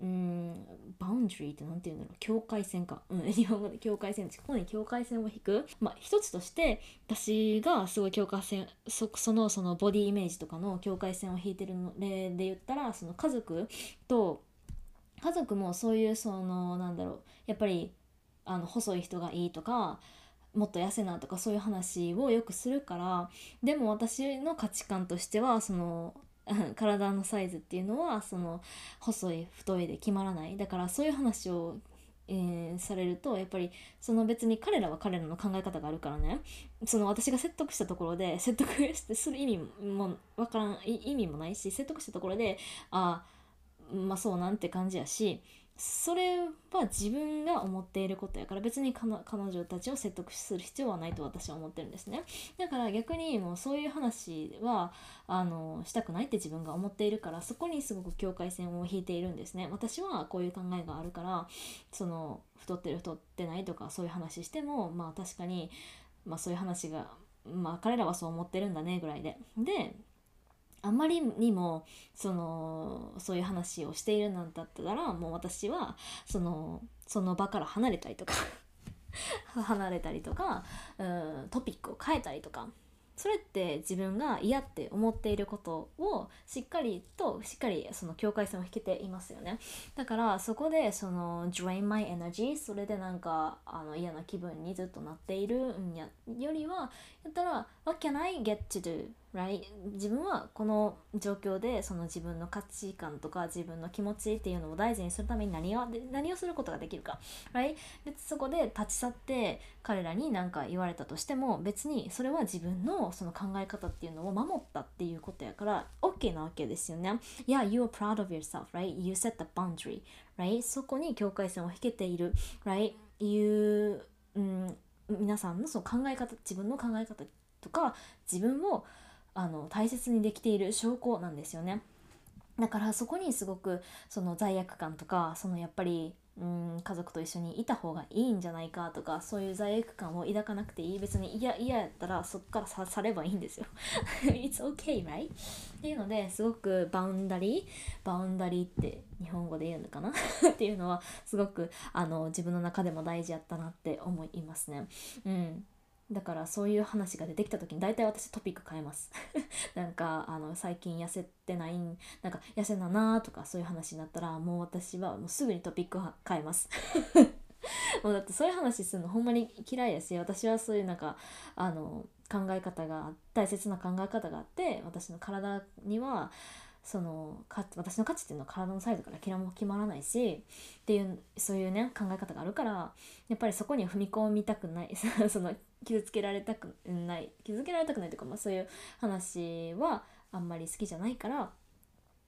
うんバウンドリーって何て言うんだろう。境界線か、うん、日本語で境界線ここに境界線を引く。まあ一つとして私がすごい境界線そそのそのボディイメージとかの境界線を引いてるの例で言ったらその家族と家族もそういうそのなんだろう。やっぱりあの細い人がいいとかもっと痩せなとかそういう話をよくするからでも私の価値観としてはその 体のサイズっていうのはその細い太いで決まらない。だからそういう話を、えー、されるとやっぱりその別に彼らは彼らの考え方があるからね。その私が説得したところで 説得してする意味もわからん意味もないし説得したところでああまあそうなんて感じやしそれは自分が思っていることやから別に彼女たちを説得する必要はないと私は思ってるんですね。だから逆にもうそういう話はあのしたくないって自分が思っているからそこにすごく境界線を引いているんですね。私はこういう考えがあるからその太ってる太ってないとかそういう話してもまあ確かに、まあ、そういう話がまあ彼らはそう思ってるんだねぐらいで。であまりにもそのそういう話をしているなんだったらもう私はそのその場から離れたりとか 離れたりとかうんトピックを変えたりとかそれって自分が嫌って思っていることをしっかりとしっかりその境界線を引けていますよね。だからそこでその drain my energy それでなんかあの嫌な気分にずっとなっているんやよりはやったら what can I get to do? Right? 自分はこの状況でその自分の価値観とか自分の気持ちっていうのを大事にするために何を何をすることができるか、right? でそこで立ち去って彼らに何か言われたとしても別にそれは自分のその考え方っていうのを守ったっていうことやから OK なわけですよね。Yeah, you are proud of yourself, right? You set the boundary, right? そこに境界線を引けている、right? You、うん、皆さんのその考え方自分の考え方とか自分をあの大切にできている証拠なんですよね。だからそこにすごくその罪悪感とかそのやっぱりうん家族と一緒にいた方がいいんじゃないかとかそういう罪悪感を抱かなくていい。別に嫌嫌やったらそっからささればいいんですよ。It's okay right? っていうのですごくバウンダリーバウンダリーって日本語で言うのかな？っていうのはすごくあの自分の中でも大事やったなって思いますね。うん。だからそういう話が出てきた時に大体私トピック変えます。なんかあの最近痩せてないなんか痩せななとかそういう話になったらもう私はもうすぐにトピック変えます。もうだってそういう話するのほんまに嫌いやし私はそういうなんかあの考え方が大切な考え方があって私の体にはそのか私の価値っていうのは体のサイズから決まらないしっていうそういうね考え方があるからやっぱりそこには踏み込みたくない。その傷つけられたくない傷つけられたくないというか、まあ、そういう話はあんまり好きじゃないから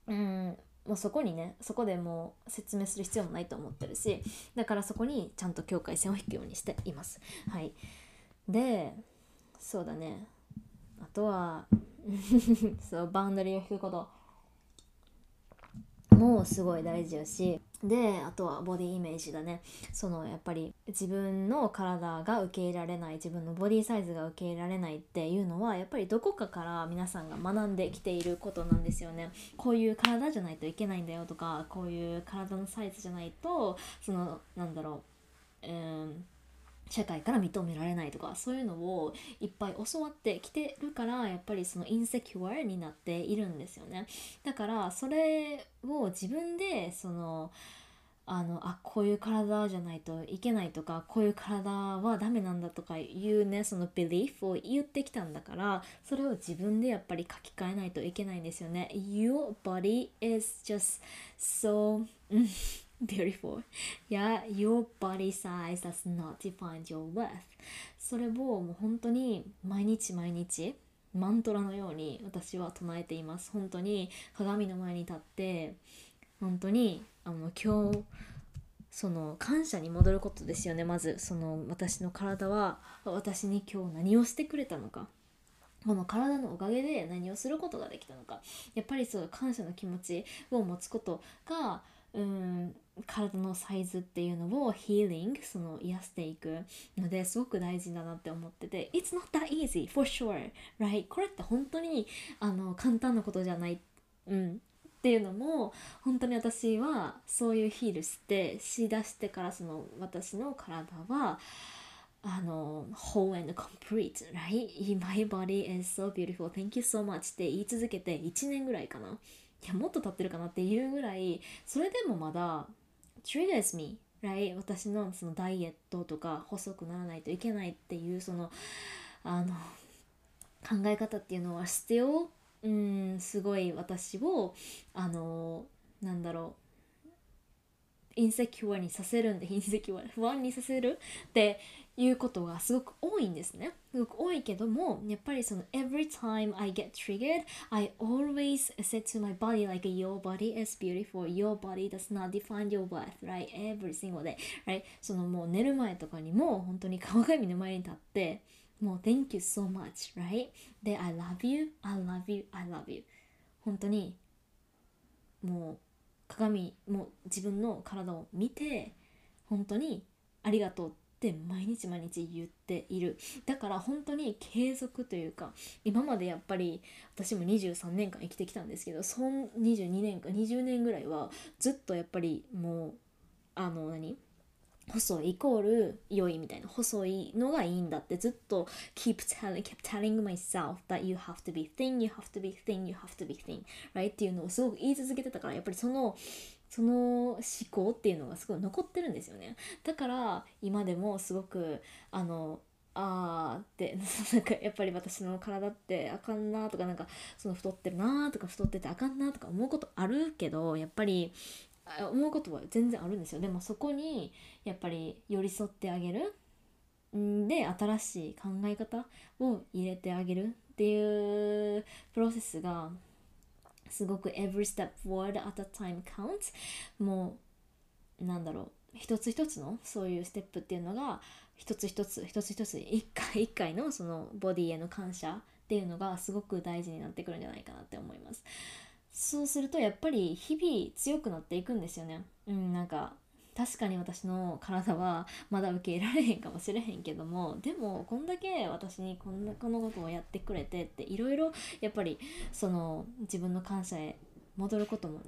うんもうそこにねそこでもう説明する必要もないと思ってるしだからそこにちゃんと境界線を引くようにしています。はい、でそうだねあとは そうバウンダリーを引くこともすごい大事やしであとはボディイメージだね。そのやっぱり自分の体が受け入れられない自分のボディサイズが受け入れられないっていうのはやっぱりどこかから皆さんが学んできていることなんですよね。こういう体じゃないといけないんだよとかこういう体のサイズじゃないとそのなんだろううん社会から認められないとかそういうのをいっぱい教わってきてるからやっぱりそのインセキュアになっているんですよね。だからそれを自分でそのあのあこういう体じゃないといけないとかこういう体はダメなんだとかいうねその belief を言ってきたんだからそれを自分でやっぱり書き換えないといけないんですよね。Your body is just so beautiful. Yeah, your body size does not define your worth. それをもう本当に毎日毎日マントラのように私は唱えています。本当に鏡の前に立って本当にあの今日その感謝に戻ることですよねまずその私の体は私に今日何をしてくれたのかこの体のおかげで何をすることができたのかやっぱりそう感謝の気持ちを持つことがうん体のサイズっていうのをヒーリングその癒していくのですごく大事だなって思ってて It's not that easy for sure right? これって本当にあの簡単なことじゃない、うん、っていうのも本当に私はそういうヒールしてしだしてからその私の体はあの whole and complete right? My body is so beautiful. Thank you so much って言い続けて1年ぐらいかな。いやもっと経ってるかなっていうぐらいそれでもまだ triggers me right? 私のそのダイエットとか細くならないといけないっていうそのあの考え方っていうのは still うんすごい私をあのなんだろうインセキュアにさせるんでインセキュア不安にさせるっていうことがすごく多いんですね。すごく多いけども、やっぱりその every time I get triggered, I always say to my body like your body is beautiful, your body does not define your worth, right? Every single day, right? そのもう寝る前とかにも本当に鏡の前に立って、もう thank you so much, right? で、I love you, I love you, I love you. 本当にもう鏡もう自分の体を見て本当にありがとうってって毎日毎日言っているだから本当に継続というか今までやっぱり私も23年間生きてきたんですけどそん22年か20年ぐらいはずっとやっぱりもうあの何？細いイコール良いみたいな細いのがいいんだってずっと keep telling, keep telling myself that you have to be thin, you have to be thin, you have to be thin, right? っていうのをすごく言い続けてたからやっぱりそのその思考っていうのがすごい残ってるんですよね。だから今でもすごくあのあーって なんかやっぱり私の体ってあかんなとかなんかその太ってるなとか太っててあかんなとか思うことあるけどやっぱり思うことは全然あるんですよ。でもそこにやっぱり寄り添ってあげる。んで新しい考え方を入れてあげるっていうプロセスがすごく every step forward at a time counts. もうなんだろう一つ一つのそういうステップっていうのが一つ一つ一つ一つ一回一回のそのボディへの感謝っていうのがすごく大事になってくるんじゃないかなって思いますそうするとやっぱり日々強くなっていくんですよねうんなんか確かに私の体はまだ受け入れられへんかもしれへんけどもでもこんだけ私にこんなこのことをやってくれてっていろいろやっぱりその自分の感謝へ戻ることも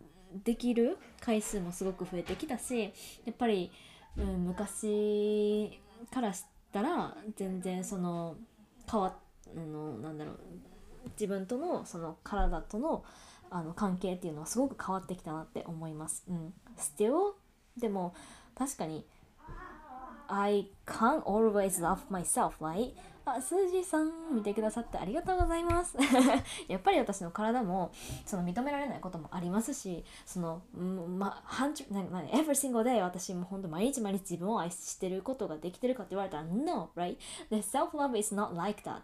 できる回数もすごく増えてきたしやっぱり、うん、昔からしたら全然その変わあのなんだろう自分とのその体とのあの関係っていうのはすごく変わってきたなって思います。うん、Still でも確かに I can't always love myself, right? あ、スージーさん見てくださってありがとうございます。やっぱり私の体もその認められないこともありますし、その、ま、半なな every single day 私も本当毎日毎日自分を愛してることができてるかって言われたら No, right? The self-love is not like that.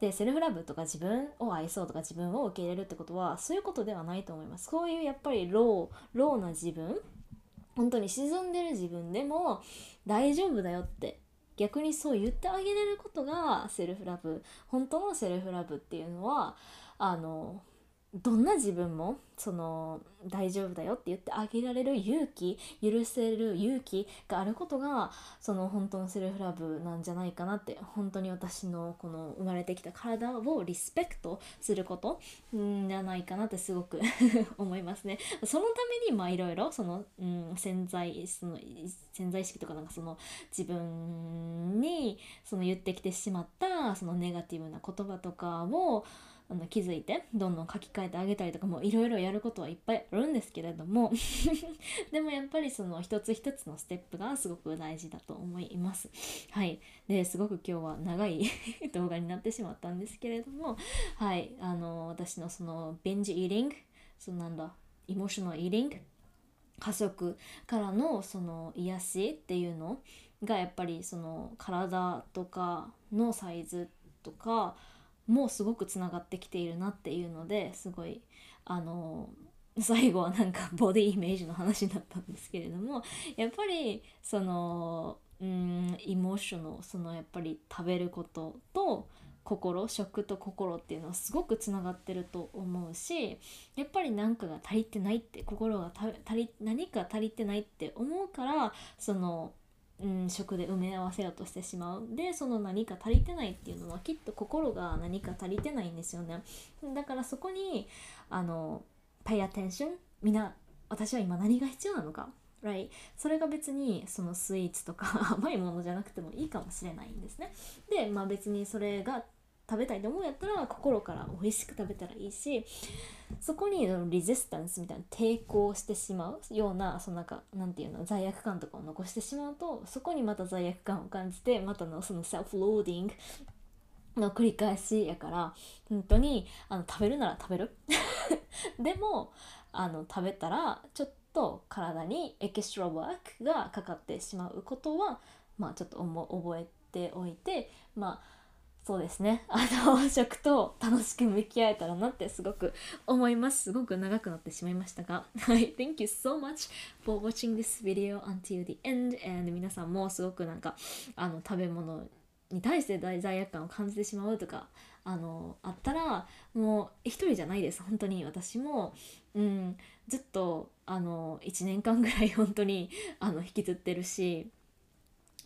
で、 self-love とか自分を愛そうとか自分を受け入れるってことはそういうことではないと思います。そういうやっぱり low、low な自分本当に沈んでる自分でも大丈夫だよって逆にそう言ってあげれることが self-love 本当の self-love っていうのはあのどんな自分もその大丈夫だよって言ってあげられる勇気許せる勇気があることがその本当のセルフラブなんじゃないかなって本当に私のこの生まれてきた体をリスペクトすることんじゃないかなってすごく 思いますね。そのためにまあいろいろその、うん、潜在その潜在意識とかなんかその自分にその言ってきてしまったそのネガティブな言葉とかをあの気づいてどんどん書き換えてあげたりとかもいろいろやることはいっぱいあるんですけれども。でもやっぱりその一つ一つのステップがすごく大事だと思います。はい。ですごく今日は長い 動画になってしまったんですけれども。はい。あの私のそのベンジイーリングそのなんだイモーショナルイーリング家族からのその癒しっていうのがやっぱりその体とかのサイズとかもすごくつながってきているなっていうのですごいあの 最後はなんかボディイメージの話になったんですけれどもやっぱりそのうんイモーショナルそのやっぱり食べることと心食と心っていうのはすごくつながってると思うしやっぱり何かが足りてないって心が足り何か足りてないって思うからその、うん、食で埋め合わせようとしてしまうでその何か足りてないっていうのはきっと心が何か足りてないんですよねだからそこにあの pay attention みんな私は今何が必要なのか right? それが別にそのスイーツとか 甘いものじゃなくてもいいかもしれないんですね。でまあ別にそれが食べたいと思うやったら心から美味しく食べたらいいしそこに resistance みたいな抵抗してしまうようなそのなんかなんていうの罪悪感とかを残してしまうとそこにまた罪悪感を感じてまたのその self-loathing の繰り返しやから本当にあの食べるなら食べる。でもあの食べたらちょっと体にエキストラワークがかかってしまうことはまあちょっと覚えておいてまあそうですね。あの食と楽しく向き合えたらなってすごく思います。すごく長くなってしまいましたが。はい。Thank you so much for watching this video until the end. And 皆さんもすごくなんかあの食べ物に対して罪悪感を感じてしまうとかあのあったらもう一人じゃないです。本当に私も、うん、ずっとあの1年間ぐらい本当にあの引きずってるし。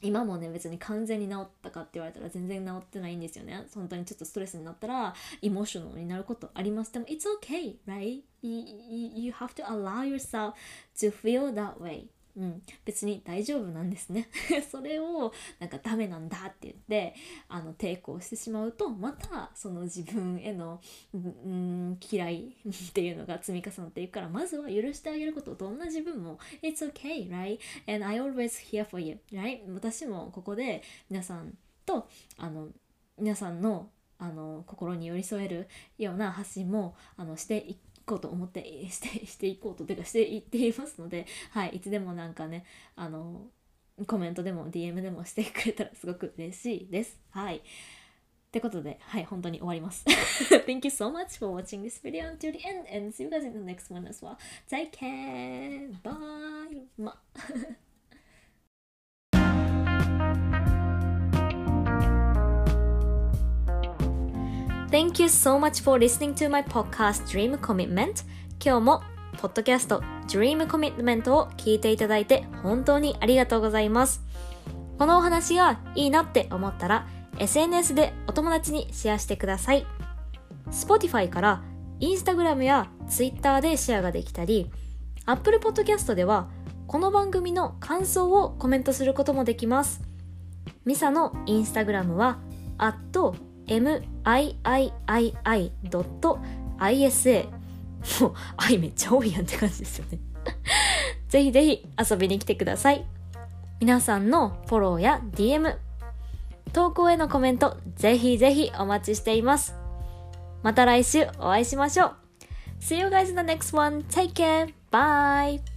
今もね別に完全に治ったかって言われたら全然治ってないんですよね。本当にちょっとストレスになったらイモーショナルになることありますでも It's okay right? You, you have to allow yourself to feel that way. うん、別に大丈夫なんですね それをなんかダメなんだって言ってあの抵抗してしまうとまたその自分への、うん、嫌い っていうのが積み重なっていくからまずは許してあげることどんな自分も It's okay, right? And I always here for you, right? 私もここで皆さんとあの皆さんのあの心に寄り添えるような発信もあのしていこうと思ってしてしていこうとてかしていっていますので、はい、いつでもなんかねあのコメントでも DM でもしてくれたらすごく嬉しいです。はい。ってことで、はい、本当に終わります。Thank you so much for watching this video until the end and see you guys in the next one as well. Take care! Bye! ま Thank you so much for listening to my podcast Dream Commitment 今日もポッドキャスト Dream Commitment を聞いていただいて本当にありがとうございますこのお話がいいなって思ったら SNS でお友達にシェアしてください Spotify から Instagram や Twitter でシェアができたり Apple Podcast ではこの番組の感想をコメントすることもできますミサのインスタグラムは at miii.isa もう愛めっちゃ多いやんって感じですよね ぜひぜひ遊びに来てください皆さんのフォローや DM 投稿へのコメントぜひぜひお待ちしていますまた来週お会いしましょう See you guys in the next one. Take care. Bye.